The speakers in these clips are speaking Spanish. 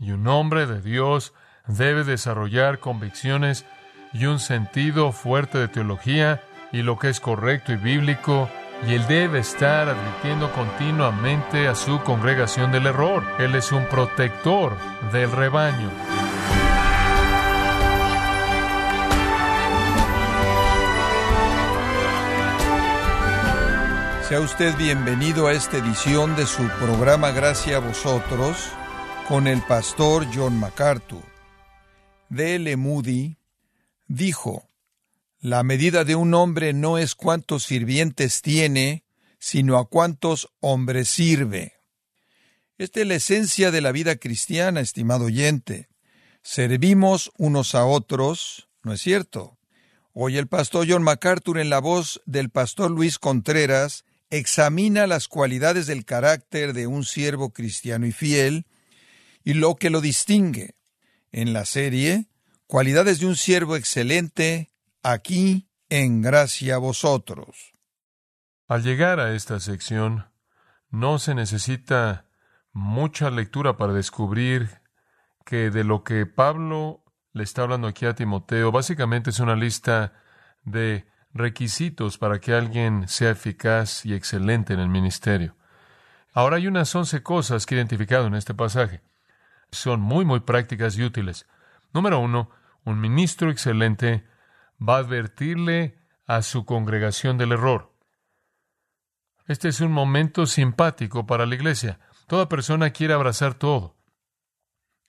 Y un hombre de Dios debe desarrollar convicciones y un sentido fuerte de teología y lo que es correcto y bíblico, y él debe estar advirtiendo continuamente a su congregación del error. Él es un protector del rebaño. Sea usted bienvenido a esta edición de su programa Gracia a vosotros con el pastor John MacArthur. D.L. Moody dijo, La medida de un hombre no es cuántos sirvientes tiene, sino a cuántos hombres sirve. Esta es la esencia de la vida cristiana, estimado oyente. Servimos unos a otros, ¿no es cierto? Hoy el pastor John MacArthur en la voz del pastor Luis Contreras examina las cualidades del carácter de un siervo cristiano y fiel y lo que lo distingue. En la serie, Cualidades de un siervo excelente, aquí en gracia a vosotros. Al llegar a esta sección, no se necesita mucha lectura para descubrir que de lo que Pablo le está hablando aquí a Timoteo, básicamente es una lista de requisitos para que alguien sea eficaz y excelente en el ministerio. Ahora hay unas once cosas que he identificado en este pasaje. Son muy, muy prácticas y útiles. Número uno, un ministro excelente va a advertirle a su congregación del error. Este es un momento simpático para la iglesia. Toda persona quiere abrazar todo.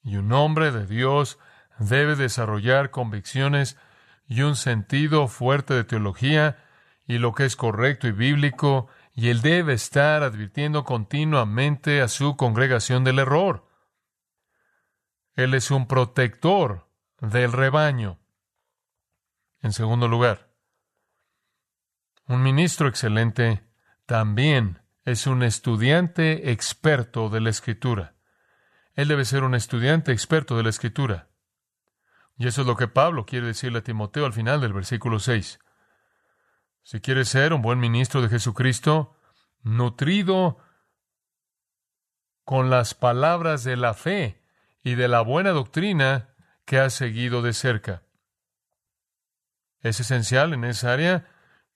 Y un hombre de Dios debe desarrollar convicciones y un sentido fuerte de teología y lo que es correcto y bíblico, y él debe estar advirtiendo continuamente a su congregación del error. Él es un protector del rebaño. En segundo lugar, un ministro excelente también es un estudiante experto de la escritura. Él debe ser un estudiante experto de la escritura. Y eso es lo que Pablo quiere decirle a Timoteo al final del versículo 6. Si quieres ser un buen ministro de Jesucristo, nutrido con las palabras de la fe y de la buena doctrina que has seguido de cerca. Es esencial en esa área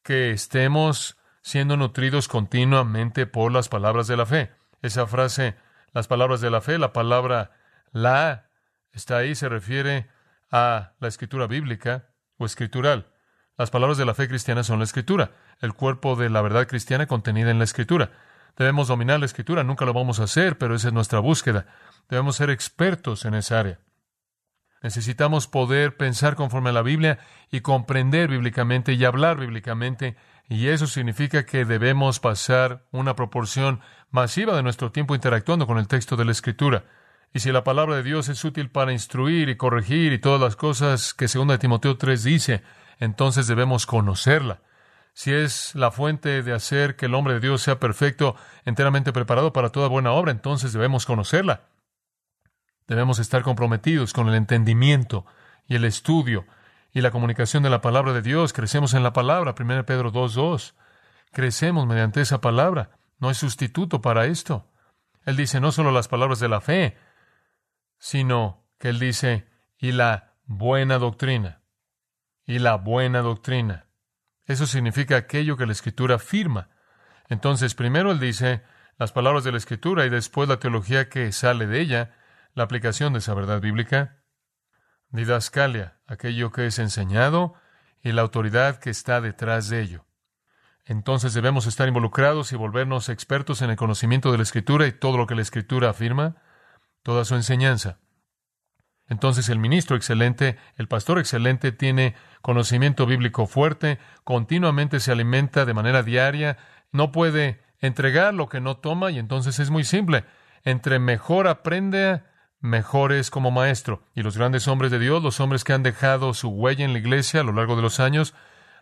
que estemos siendo nutridos continuamente por las palabras de la fe. Esa frase, las palabras de la fe, la palabra la, está ahí, se refiere a la escritura bíblica o escritural. Las palabras de la fe cristiana son la escritura, el cuerpo de la verdad cristiana contenida en la escritura. Debemos dominar la escritura, nunca lo vamos a hacer, pero esa es nuestra búsqueda. Debemos ser expertos en esa área. Necesitamos poder pensar conforme a la Biblia y comprender bíblicamente y hablar bíblicamente, y eso significa que debemos pasar una proporción masiva de nuestro tiempo interactuando con el texto de la Escritura. Y si la palabra de Dios es útil para instruir y corregir y todas las cosas que segunda de Timoteo 3 dice, entonces debemos conocerla. Si es la fuente de hacer que el hombre de Dios sea perfecto, enteramente preparado para toda buena obra, entonces debemos conocerla. Debemos estar comprometidos con el entendimiento y el estudio y la comunicación de la palabra de Dios. Crecemos en la palabra, 1 Pedro 2.2. Crecemos mediante esa palabra. No hay sustituto para esto. Él dice no solo las palabras de la fe, sino que él dice, y la buena doctrina, y la buena doctrina. Eso significa aquello que la Escritura afirma. Entonces, primero él dice las palabras de la Escritura y después la teología que sale de ella, la aplicación de esa verdad bíblica. Didascalia, aquello que es enseñado y la autoridad que está detrás de ello. Entonces debemos estar involucrados y volvernos expertos en el conocimiento de la Escritura y todo lo que la Escritura afirma toda su enseñanza. Entonces el ministro excelente, el pastor excelente tiene conocimiento bíblico fuerte, continuamente se alimenta de manera diaria, no puede entregar lo que no toma y entonces es muy simple. Entre mejor aprende, mejor es como maestro. Y los grandes hombres de Dios, los hombres que han dejado su huella en la iglesia a lo largo de los años,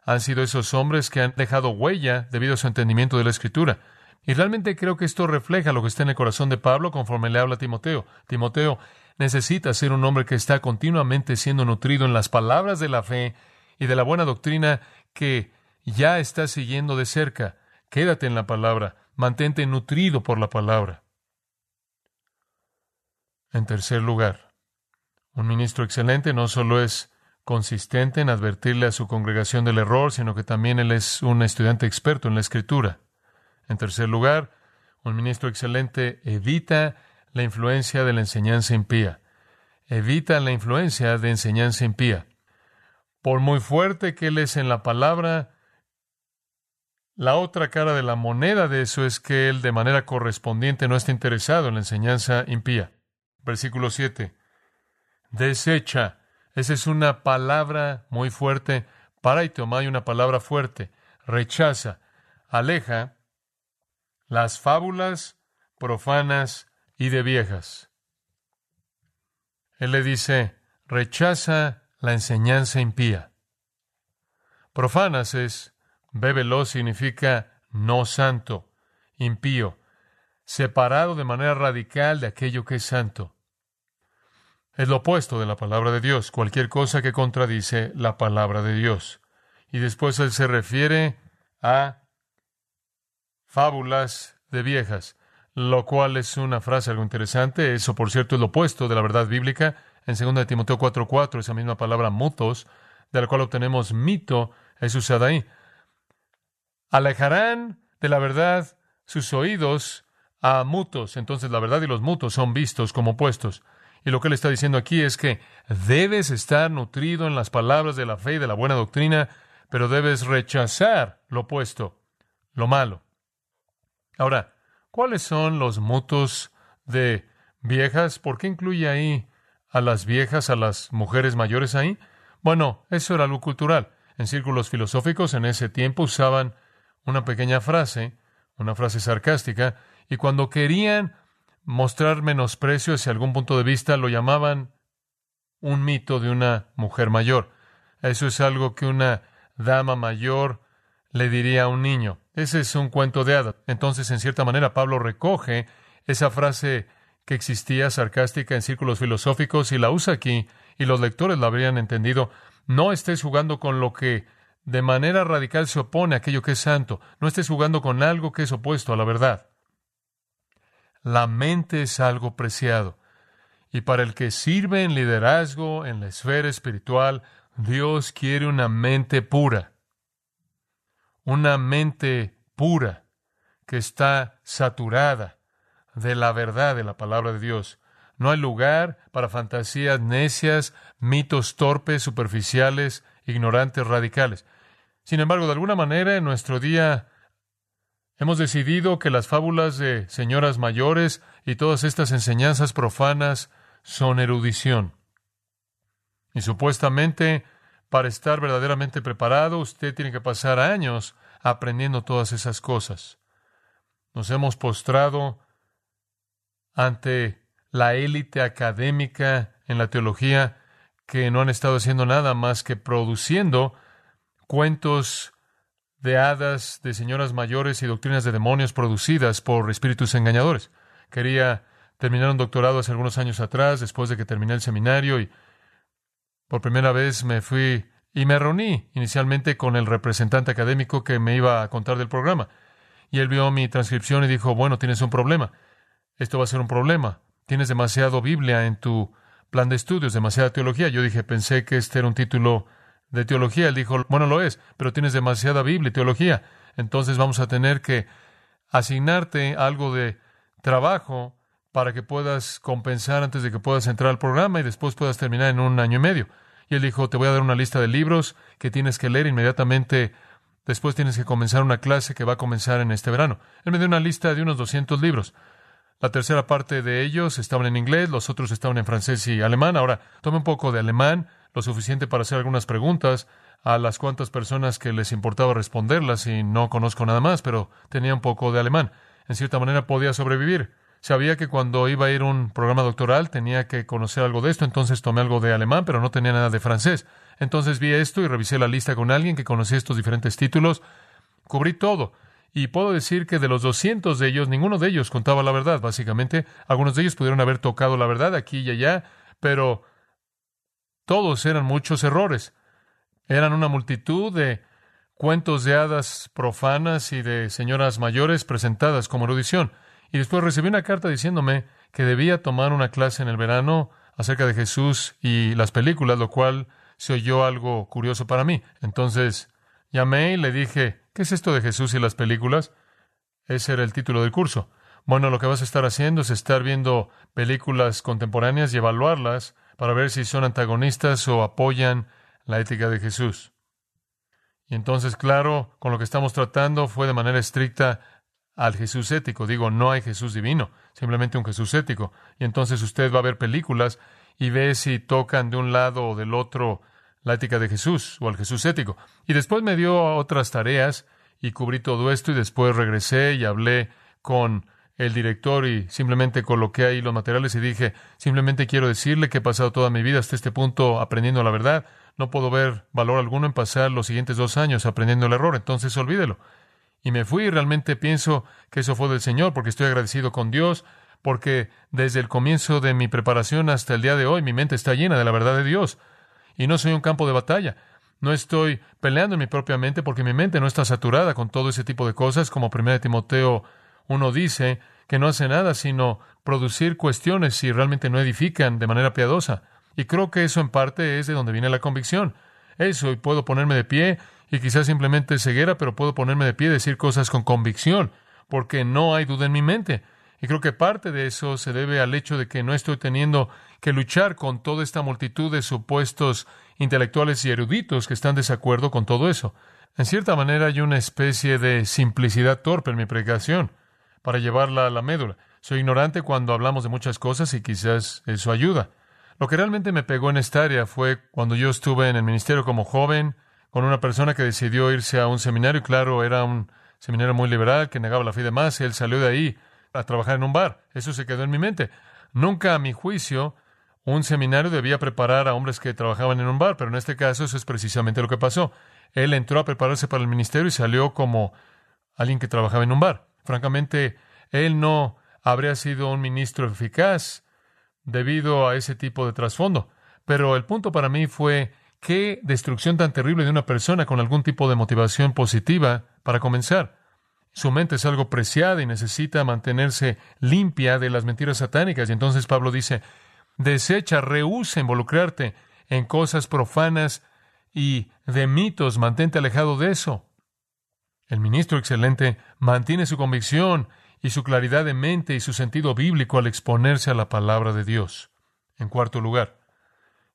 han sido esos hombres que han dejado huella debido a su entendimiento de la escritura. Y realmente creo que esto refleja lo que está en el corazón de Pablo conforme le habla a Timoteo. Timoteo necesita ser un hombre que está continuamente siendo nutrido en las palabras de la fe y de la buena doctrina que ya está siguiendo de cerca. Quédate en la palabra, mantente nutrido por la palabra. En tercer lugar, un ministro excelente no solo es consistente en advertirle a su congregación del error, sino que también él es un estudiante experto en la escritura. En tercer lugar, un ministro excelente evita la influencia de la enseñanza impía. Evita la influencia de enseñanza impía. Por muy fuerte que él es en la palabra, la otra cara de la moneda de eso es que él de manera correspondiente no está interesado en la enseñanza impía. Versículo 7. Desecha. Esa es una palabra muy fuerte. Para y hay una palabra fuerte. Rechaza. Aleja las fábulas profanas y de viejas. Él le dice, rechaza la enseñanza impía. Profanas es, bébelo significa no santo, impío, separado de manera radical de aquello que es santo. Es lo opuesto de la palabra de Dios, cualquier cosa que contradice la palabra de Dios. Y después él se refiere a fábulas de viejas, lo cual es una frase algo interesante. Eso, por cierto, es lo opuesto de la verdad bíblica. En 2 Timoteo 4:4, esa misma palabra mutos, de la cual obtenemos mito, es usada ahí. Alejarán de la verdad sus oídos a mutos. Entonces la verdad y los mutos son vistos como opuestos. Y lo que él está diciendo aquí es que debes estar nutrido en las palabras de la fe y de la buena doctrina, pero debes rechazar lo opuesto, lo malo. Ahora, ¿cuáles son los mutos de viejas? ¿Por qué incluye ahí a las viejas, a las mujeres mayores ahí? Bueno, eso era algo cultural. En círculos filosóficos en ese tiempo usaban una pequeña frase, una frase sarcástica, y cuando querían mostrar menosprecio hacia algún punto de vista, lo llamaban un mito de una mujer mayor. Eso es algo que una dama mayor le diría a un niño. Ese es un cuento de hadas. Entonces, en cierta manera, Pablo recoge esa frase que existía sarcástica en círculos filosóficos y la usa aquí, y los lectores la habrían entendido. No estés jugando con lo que de manera radical se opone a aquello que es santo. No estés jugando con algo que es opuesto a la verdad. La mente es algo preciado. Y para el que sirve en liderazgo, en la esfera espiritual, Dios quiere una mente pura. Una mente pura que está saturada de la verdad de la palabra de Dios. No hay lugar para fantasías necias, mitos torpes, superficiales, ignorantes, radicales. Sin embargo, de alguna manera, en nuestro día Hemos decidido que las fábulas de señoras mayores y todas estas enseñanzas profanas son erudición. Y supuestamente, para estar verdaderamente preparado, usted tiene que pasar años aprendiendo todas esas cosas. Nos hemos postrado ante la élite académica en la teología que no han estado haciendo nada más que produciendo cuentos de hadas, de señoras mayores y doctrinas de demonios producidas por espíritus engañadores. Quería terminar un doctorado hace algunos años atrás, después de que terminé el seminario, y por primera vez me fui y me reuní inicialmente con el representante académico que me iba a contar del programa. Y él vio mi transcripción y dijo, bueno, tienes un problema. Esto va a ser un problema. Tienes demasiado Biblia en tu plan de estudios, demasiada teología. Yo dije, pensé que este era un título de teología. Él dijo, bueno, lo es, pero tienes demasiada Biblia y teología. Entonces vamos a tener que asignarte algo de trabajo para que puedas compensar antes de que puedas entrar al programa y después puedas terminar en un año y medio. Y él dijo, te voy a dar una lista de libros que tienes que leer inmediatamente. Después tienes que comenzar una clase que va a comenzar en este verano. Él me dio una lista de unos 200 libros. La tercera parte de ellos estaban en inglés, los otros estaban en francés y alemán. Ahora, tome un poco de alemán, lo suficiente para hacer algunas preguntas a las cuantas personas que les importaba responderlas y no conozco nada más, pero tenía un poco de alemán. En cierta manera podía sobrevivir. Sabía que cuando iba a ir a un programa doctoral tenía que conocer algo de esto, entonces tomé algo de alemán, pero no tenía nada de francés. Entonces vi esto y revisé la lista con alguien que conocía estos diferentes títulos. Cubrí todo. Y puedo decir que de los 200 de ellos, ninguno de ellos contaba la verdad, básicamente. Algunos de ellos pudieron haber tocado la verdad aquí y allá, pero todos eran muchos errores. Eran una multitud de cuentos de hadas profanas y de señoras mayores presentadas como erudición. Y después recibí una carta diciéndome que debía tomar una clase en el verano acerca de Jesús y las películas, lo cual se oyó algo curioso para mí. Entonces llamé y le dije, ¿qué es esto de Jesús y las películas? Ese era el título del curso. Bueno, lo que vas a estar haciendo es estar viendo películas contemporáneas y evaluarlas para ver si son antagonistas o apoyan la ética de Jesús. Y entonces, claro, con lo que estamos tratando fue de manera estricta al Jesús ético. Digo, no hay Jesús divino, simplemente un Jesús ético. Y entonces usted va a ver películas y ve si tocan de un lado o del otro la ética de Jesús o el Jesús ético. Y después me dio otras tareas y cubrí todo esto y después regresé y hablé con el director y simplemente coloqué ahí los materiales y dije, simplemente quiero decirle que he pasado toda mi vida hasta este punto aprendiendo la verdad. No puedo ver valor alguno en pasar los siguientes dos años aprendiendo el error, entonces olvídelo. Y me fui realmente pienso que eso fue del Señor porque estoy agradecido con Dios, porque desde el comienzo de mi preparación hasta el día de hoy mi mente está llena de la verdad de Dios. Y no soy un campo de batalla. No estoy peleando en mi propia mente porque mi mente no está saturada con todo ese tipo de cosas, como 1 Timoteo uno dice, que no hace nada sino producir cuestiones si realmente no edifican de manera piadosa. Y creo que eso en parte es de donde viene la convicción. Eso, y puedo ponerme de pie, y quizás simplemente ceguera, pero puedo ponerme de pie y decir cosas con convicción, porque no hay duda en mi mente. Y creo que parte de eso se debe al hecho de que no estoy teniendo que luchar con toda esta multitud de supuestos intelectuales y eruditos que están de desacuerdo con todo eso. En cierta manera hay una especie de simplicidad torpe en mi predicación para llevarla a la médula. Soy ignorante cuando hablamos de muchas cosas y quizás eso ayuda. Lo que realmente me pegó en esta área fue cuando yo estuve en el ministerio como joven, con una persona que decidió irse a un seminario, claro, era un seminario muy liberal que negaba la fe de más, y él salió de ahí a trabajar en un bar. Eso se quedó en mi mente. Nunca, a mi juicio, un seminario debía preparar a hombres que trabajaban en un bar, pero en este caso eso es precisamente lo que pasó. Él entró a prepararse para el ministerio y salió como alguien que trabajaba en un bar. Francamente, él no habría sido un ministro eficaz debido a ese tipo de trasfondo. Pero el punto para mí fue qué destrucción tan terrible de una persona con algún tipo de motivación positiva para comenzar. Su mente es algo preciada y necesita mantenerse limpia de las mentiras satánicas. Y entonces Pablo dice, desecha, rehúsa involucrarte en cosas profanas y de mitos, mantente alejado de eso. El ministro excelente mantiene su convicción y su claridad de mente y su sentido bíblico al exponerse a la palabra de Dios. En cuarto lugar,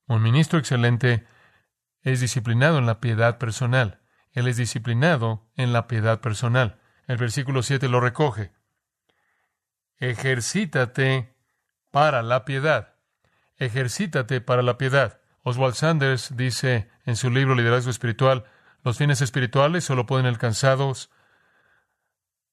un ministro excelente es disciplinado en la piedad personal. Él es disciplinado en la piedad personal. El versículo 7 lo recoge. Ejercítate para la piedad. Ejercítate para la piedad. Oswald Sanders dice en su libro Liderazgo Espiritual, los fines espirituales solo pueden alcanzados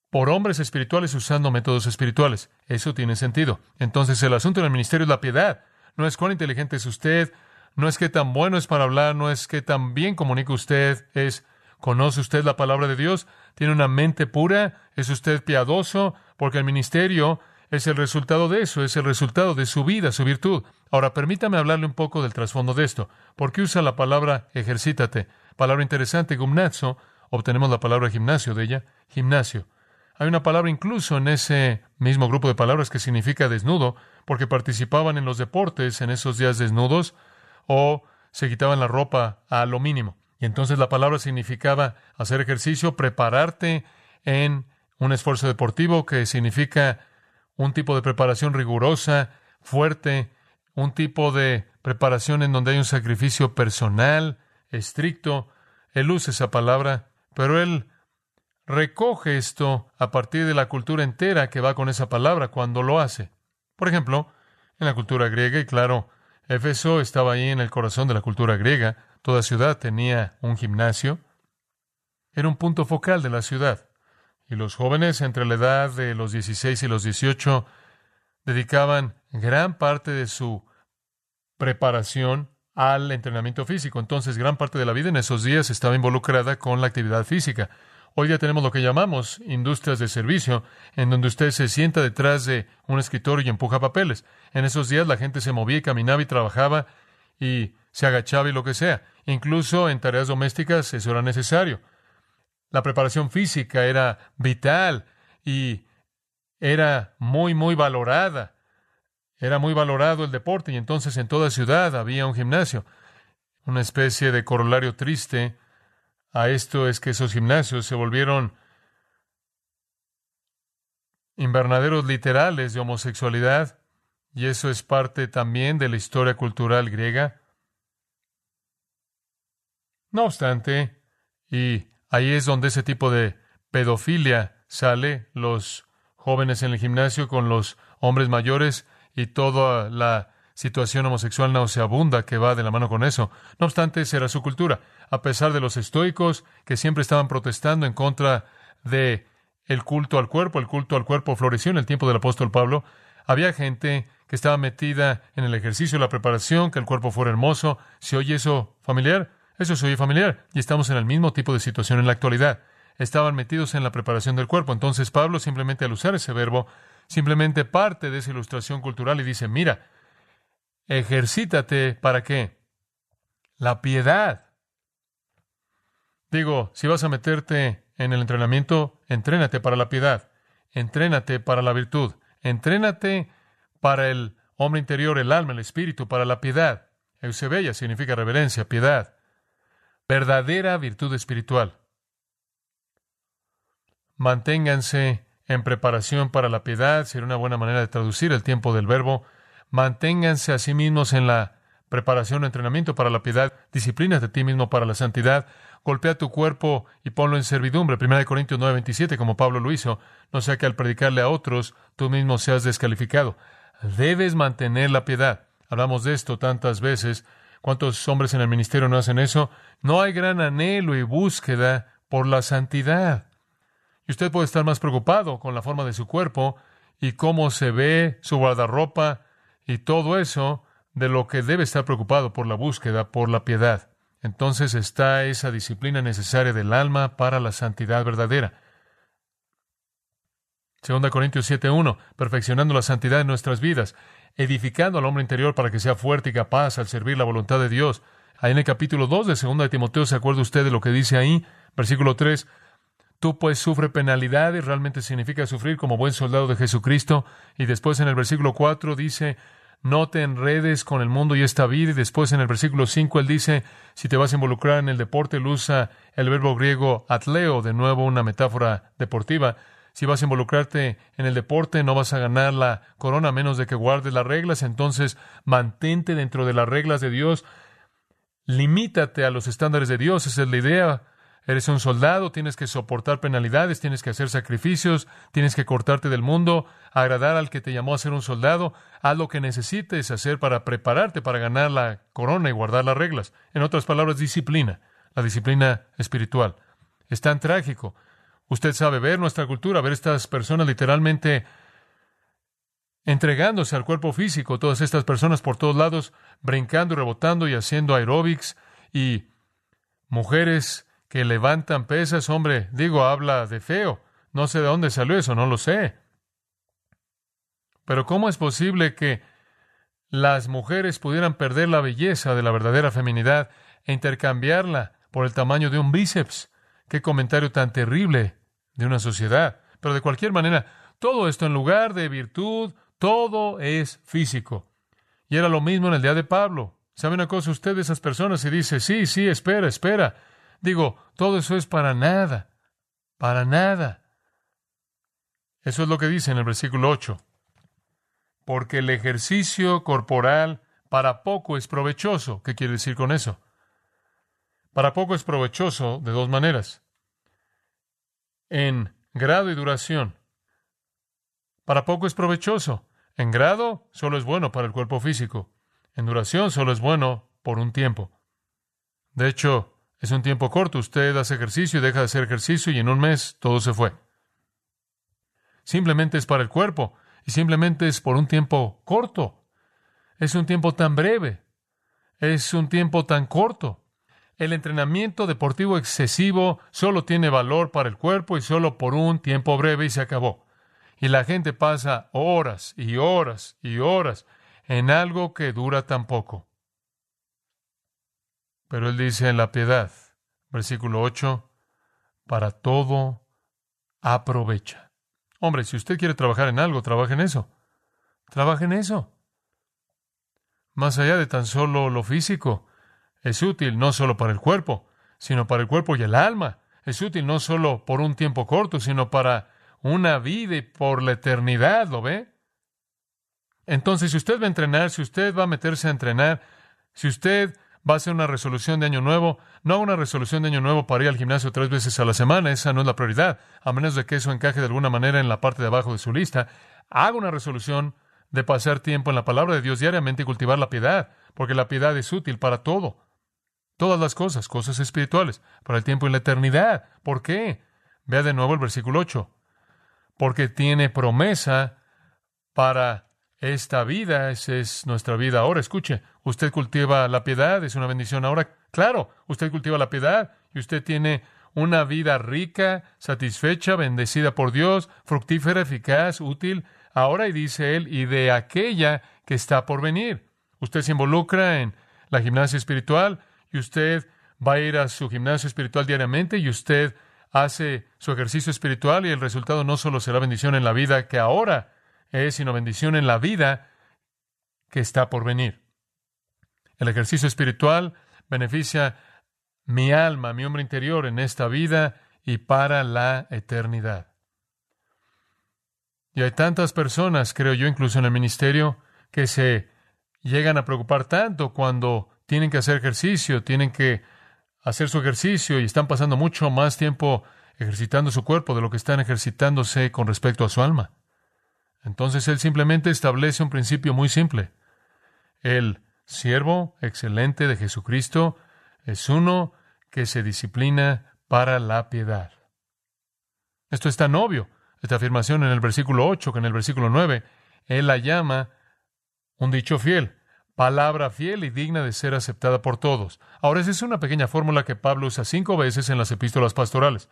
por hombres espirituales usando métodos espirituales. Eso tiene sentido. Entonces el asunto en el ministerio es la piedad. No es cuán inteligente es usted, no es qué tan bueno es para hablar, no es qué tan bien comunica usted, es ¿conoce usted la palabra de Dios? ¿Tiene una mente pura? ¿Es usted piadoso? Porque el ministerio es el resultado de eso, es el resultado de su vida, su virtud. Ahora, permítame hablarle un poco del trasfondo de esto. ¿Por qué usa la palabra ejercítate? Palabra interesante, gimnazo, obtenemos la palabra gimnasio de ella, gimnasio. Hay una palabra incluso en ese mismo grupo de palabras que significa desnudo, porque participaban en los deportes en esos días desnudos o se quitaban la ropa a lo mínimo. Y entonces la palabra significaba hacer ejercicio, prepararte en un esfuerzo deportivo que significa un tipo de preparación rigurosa, fuerte, un tipo de preparación en donde hay un sacrificio personal, estricto. Él usa esa palabra, pero él recoge esto a partir de la cultura entera que va con esa palabra cuando lo hace. Por ejemplo, en la cultura griega, y claro, Éfeso estaba ahí en el corazón de la cultura griega, toda ciudad tenía un gimnasio, era un punto focal de la ciudad, y los jóvenes entre la edad de los 16 y los 18 dedicaban gran parte de su preparación al entrenamiento físico. Entonces, gran parte de la vida en esos días estaba involucrada con la actividad física. Hoy día tenemos lo que llamamos industrias de servicio, en donde usted se sienta detrás de un escritorio y empuja papeles. En esos días la gente se movía y caminaba y trabajaba y se agachaba y lo que sea. Incluso en tareas domésticas eso era necesario. La preparación física era vital y era muy, muy valorada. Era muy valorado el deporte y entonces en toda ciudad había un gimnasio. Una especie de corolario triste a esto es que esos gimnasios se volvieron invernaderos literales de homosexualidad y eso es parte también de la historia cultural griega. No obstante, y ahí es donde ese tipo de pedofilia sale, los jóvenes en el gimnasio con los hombres mayores y toda la situación homosexual nauseabunda que va de la mano con eso. No obstante, esa era su cultura. A pesar de los estoicos que siempre estaban protestando en contra de el culto al cuerpo, el culto al cuerpo floreció en el tiempo del apóstol Pablo, había gente que estaba metida en el ejercicio, la preparación, que el cuerpo fuera hermoso. ¿Se oye eso familiar? Eso se oye familiar. Y estamos en el mismo tipo de situación en la actualidad. Estaban metidos en la preparación del cuerpo. Entonces Pablo, simplemente al usar ese verbo, simplemente parte de esa ilustración cultural y dice, mira, ejercítate para qué? La piedad. Digo, si vas a meterte en el entrenamiento, entrénate para la piedad, entrénate para la virtud, entrénate para el hombre interior, el alma, el espíritu, para la piedad. Eusebella significa reverencia, piedad, verdadera virtud espiritual. Manténganse en preparación para la piedad, sería una buena manera de traducir el tiempo del verbo. Manténganse a sí mismos en la preparación entrenamiento para la piedad, disciplinas de ti mismo para la santidad, golpea tu cuerpo y ponlo en servidumbre. 1 Corintios 9:27, como Pablo lo hizo, no sea que al predicarle a otros tú mismo seas descalificado. Debes mantener la piedad. Hablamos de esto tantas veces. ¿Cuántos hombres en el ministerio no hacen eso? No hay gran anhelo y búsqueda por la santidad. Y usted puede estar más preocupado con la forma de su cuerpo y cómo se ve su guardarropa y todo eso de lo que debe estar preocupado por la búsqueda, por la piedad. Entonces está esa disciplina necesaria del alma para la santidad verdadera. 2 Corintios 7:1, perfeccionando la santidad en nuestras vidas, edificando al hombre interior para que sea fuerte y capaz al servir la voluntad de Dios. Ahí en el capítulo 2 de 2 de Timoteo, ¿se acuerda usted de lo que dice ahí? Versículo 3, Tú pues sufre penalidades, realmente significa sufrir como buen soldado de Jesucristo. Y después en el versículo 4 dice, no te enredes con el mundo y esta vida. Y después en el versículo 5 él dice, si te vas a involucrar en el deporte, él usa el verbo griego atleo, de nuevo una metáfora deportiva. Si vas a involucrarte en el deporte, no vas a ganar la corona a menos de que guardes las reglas. Entonces, mantente dentro de las reglas de Dios. Limítate a los estándares de Dios. Esa es la idea. Eres un soldado, tienes que soportar penalidades, tienes que hacer sacrificios, tienes que cortarte del mundo, agradar al que te llamó a ser un soldado. Haz lo que necesites hacer para prepararte para ganar la corona y guardar las reglas. En otras palabras, disciplina, la disciplina espiritual. Es tan trágico. Usted sabe ver nuestra cultura, ver estas personas literalmente entregándose al cuerpo físico, todas estas personas por todos lados, brincando y rebotando y haciendo aeróbics y mujeres que levantan pesas, hombre, digo, habla de feo. No sé de dónde salió eso, no lo sé. Pero ¿cómo es posible que las mujeres pudieran perder la belleza de la verdadera feminidad e intercambiarla por el tamaño de un bíceps? Qué comentario tan terrible de una sociedad. Pero de cualquier manera, todo esto en lugar de virtud, todo es físico. Y era lo mismo en el día de Pablo. ¿Sabe una cosa usted de esas personas? Y dice, sí, sí, espera, espera. Digo, todo eso es para nada, para nada. Eso es lo que dice en el versículo 8. Porque el ejercicio corporal para poco es provechoso. ¿Qué quiere decir con eso? Para poco es provechoso de dos maneras. En grado y duración. Para poco es provechoso. En grado solo es bueno para el cuerpo físico. En duración solo es bueno por un tiempo. De hecho, es un tiempo corto. Usted hace ejercicio y deja de hacer ejercicio y en un mes todo se fue. Simplemente es para el cuerpo y simplemente es por un tiempo corto. Es un tiempo tan breve. Es un tiempo tan corto. El entrenamiento deportivo excesivo solo tiene valor para el cuerpo y solo por un tiempo breve y se acabó. Y la gente pasa horas y horas y horas en algo que dura tan poco. Pero él dice en la piedad, versículo 8, para todo aprovecha. Hombre, si usted quiere trabajar en algo, trabaje en eso. Trabaje en eso. más allá de tan solo lo físico. Es útil no solo para el cuerpo, sino para el cuerpo y el alma. Es útil no solo por un tiempo corto, sino para una vida y por la eternidad, ¿lo ve? Entonces, si usted va a entrenar, si usted va a meterse a entrenar, si usted va a hacer una resolución de año nuevo, no una resolución de año nuevo para ir al gimnasio tres veces a la semana, esa no es la prioridad, a menos de que eso encaje de alguna manera en la parte de abajo de su lista. Haga una resolución de pasar tiempo en la palabra de Dios diariamente y cultivar la piedad, porque la piedad es útil para todo. Todas las cosas, cosas espirituales, para el tiempo y la eternidad. ¿Por qué? Vea de nuevo el versículo 8. Porque tiene promesa para esta vida, esa es nuestra vida ahora. Escuche, usted cultiva la piedad, es una bendición ahora. Claro, usted cultiva la piedad y usted tiene una vida rica, satisfecha, bendecida por Dios, fructífera, eficaz, útil, ahora, y dice él, y de aquella que está por venir. Usted se involucra en la gimnasia espiritual y usted va a ir a su gimnasio espiritual diariamente y usted hace su ejercicio espiritual y el resultado no solo será bendición en la vida que ahora es, sino bendición en la vida que está por venir. El ejercicio espiritual beneficia mi alma, mi hombre interior en esta vida y para la eternidad. Y hay tantas personas, creo yo, incluso en el ministerio, que se llegan a preocupar tanto cuando tienen que hacer ejercicio, tienen que hacer su ejercicio y están pasando mucho más tiempo ejercitando su cuerpo de lo que están ejercitándose con respecto a su alma. Entonces él simplemente establece un principio muy simple. El siervo excelente de Jesucristo es uno que se disciplina para la piedad. Esto es tan obvio esta afirmación en el versículo 8 que en el versículo 9. Él la llama un dicho fiel, palabra fiel y digna de ser aceptada por todos. Ahora, esa es una pequeña fórmula que Pablo usa cinco veces en las epístolas pastorales.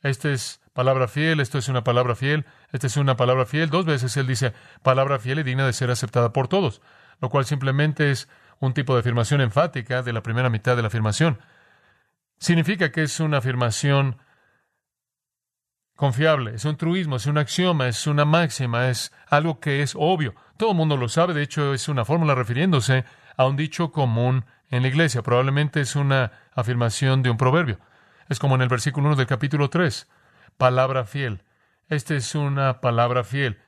Esta es palabra fiel, esto es una palabra fiel, esta es una palabra fiel. Dos veces él dice palabra fiel y digna de ser aceptada por todos, lo cual simplemente es un tipo de afirmación enfática de la primera mitad de la afirmación. Significa que es una afirmación confiable, es un truismo, es un axioma, es una máxima, es algo que es obvio. Todo el mundo lo sabe, de hecho es una fórmula refiriéndose a un dicho común en la iglesia, probablemente es una afirmación de un proverbio. Es como en el versículo 1 del capítulo 3, palabra fiel. Esta es una palabra fiel.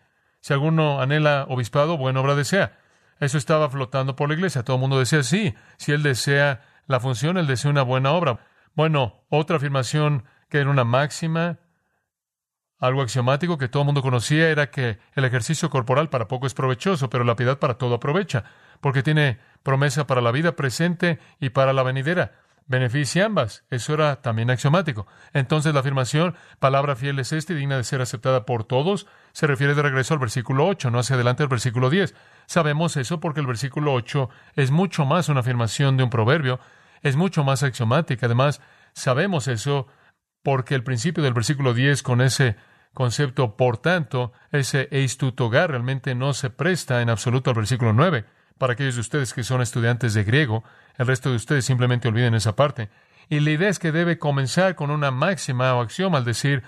Si alguno anhela obispado, buena obra desea. Eso estaba flotando por la iglesia. Todo el mundo decía sí. Si él desea la función, él desea una buena obra. Bueno, otra afirmación que era una máxima algo axiomático que todo el mundo conocía era que el ejercicio corporal para poco es provechoso, pero la piedad para todo aprovecha, porque tiene promesa para la vida presente y para la venidera. Beneficia ambas. Eso era también axiomático. Entonces la afirmación, palabra fiel es esta y digna de ser aceptada por todos, se refiere de regreso al versículo 8, no hacia adelante al versículo 10. Sabemos eso porque el versículo 8 es mucho más una afirmación de un proverbio, es mucho más axiomática. Además, sabemos eso porque el principio del versículo 10 con ese concepto, por tanto, ese eis tutogar realmente no se presta en absoluto al versículo 9. Para aquellos de ustedes que son estudiantes de griego, el resto de ustedes simplemente olviden esa parte. Y la idea es que debe comenzar con una máxima o axioma al decir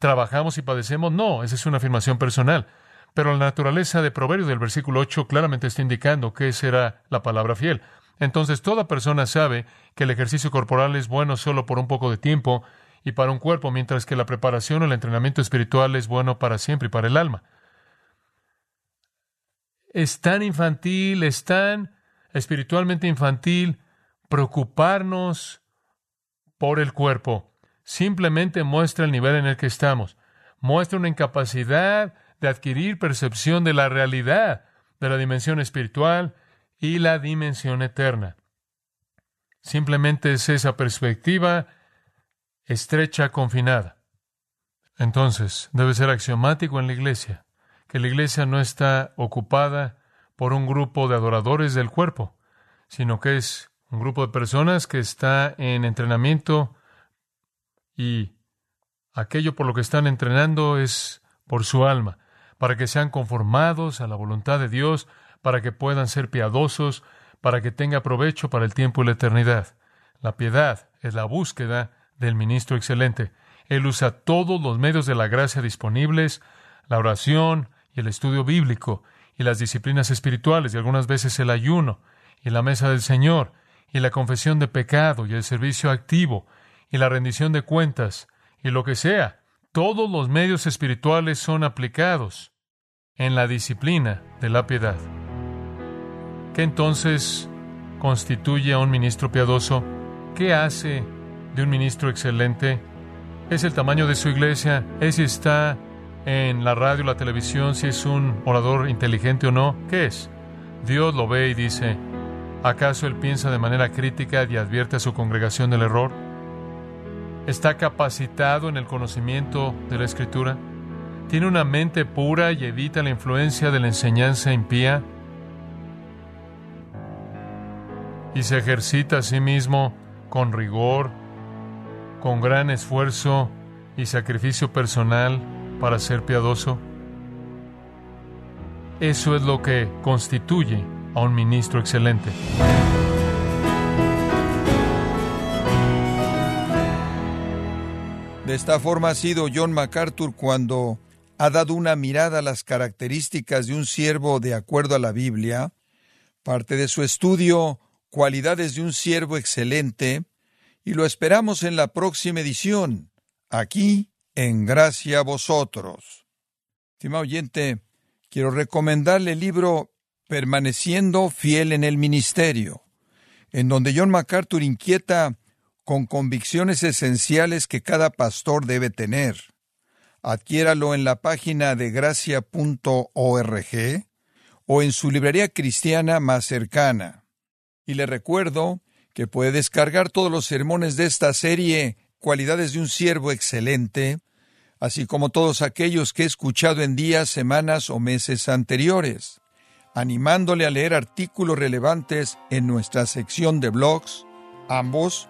trabajamos y padecemos. No, esa es una afirmación personal. Pero la naturaleza de proverbio del versículo 8 claramente está indicando que será la palabra fiel. Entonces toda persona sabe que el ejercicio corporal es bueno solo por un poco de tiempo y para un cuerpo, mientras que la preparación o el entrenamiento espiritual es bueno para siempre y para el alma. Es tan infantil, es tan espiritualmente infantil preocuparnos por el cuerpo. Simplemente muestra el nivel en el que estamos. Muestra una incapacidad de adquirir percepción de la realidad, de la dimensión espiritual y la dimensión eterna. Simplemente es esa perspectiva estrecha, confinada. Entonces, debe ser axiomático en la iglesia que la iglesia no está ocupada por un grupo de adoradores del cuerpo, sino que es un grupo de personas que está en entrenamiento y aquello por lo que están entrenando es por su alma, para que sean conformados a la voluntad de Dios, para que puedan ser piadosos, para que tenga provecho para el tiempo y la eternidad. La piedad es la búsqueda del ministro excelente. Él usa todos los medios de la gracia disponibles, la oración y el estudio bíblico y las disciplinas espirituales y algunas veces el ayuno y la mesa del Señor, y la confesión de pecado, y el servicio activo, y la rendición de cuentas, y lo que sea. Todos los medios espirituales son aplicados en la disciplina de la piedad. ¿Qué entonces constituye a un ministro piadoso? ¿Qué hace de un ministro excelente? ¿Es el tamaño de su iglesia? ¿Es si está en la radio, la televisión, si es un orador inteligente o no? ¿Qué es? Dios lo ve y dice, ¿acaso él piensa de manera crítica y advierte a su congregación del error? ¿Está capacitado en el conocimiento de la Escritura? ¿Tiene una mente pura y evita la influencia de la enseñanza impía? ¿Y se ejercita a sí mismo con rigor, con gran esfuerzo y sacrificio personal para ser piadoso? Eso es lo que constituye a un ministro excelente. De esta forma ha sido John MacArthur cuando ha dado una mirada a las características de un siervo de acuerdo a la Biblia, parte de su estudio Cualidades de un siervo excelente, y lo esperamos en la próxima edición, aquí en Gracia a Vosotros. Estimado oyente, quiero recomendarle el libro Permaneciendo fiel en el ministerio, en donde John MacArthur inquieta con convicciones esenciales que cada pastor debe tener. Adquiéralo en la página de gracia.org o en su librería cristiana más cercana. Y le recuerdo que puede descargar todos los sermones de esta serie Cualidades de un siervo excelente, así como todos aquellos que he escuchado en días, semanas o meses anteriores, animándole a leer artículos relevantes en nuestra sección de blogs, ambos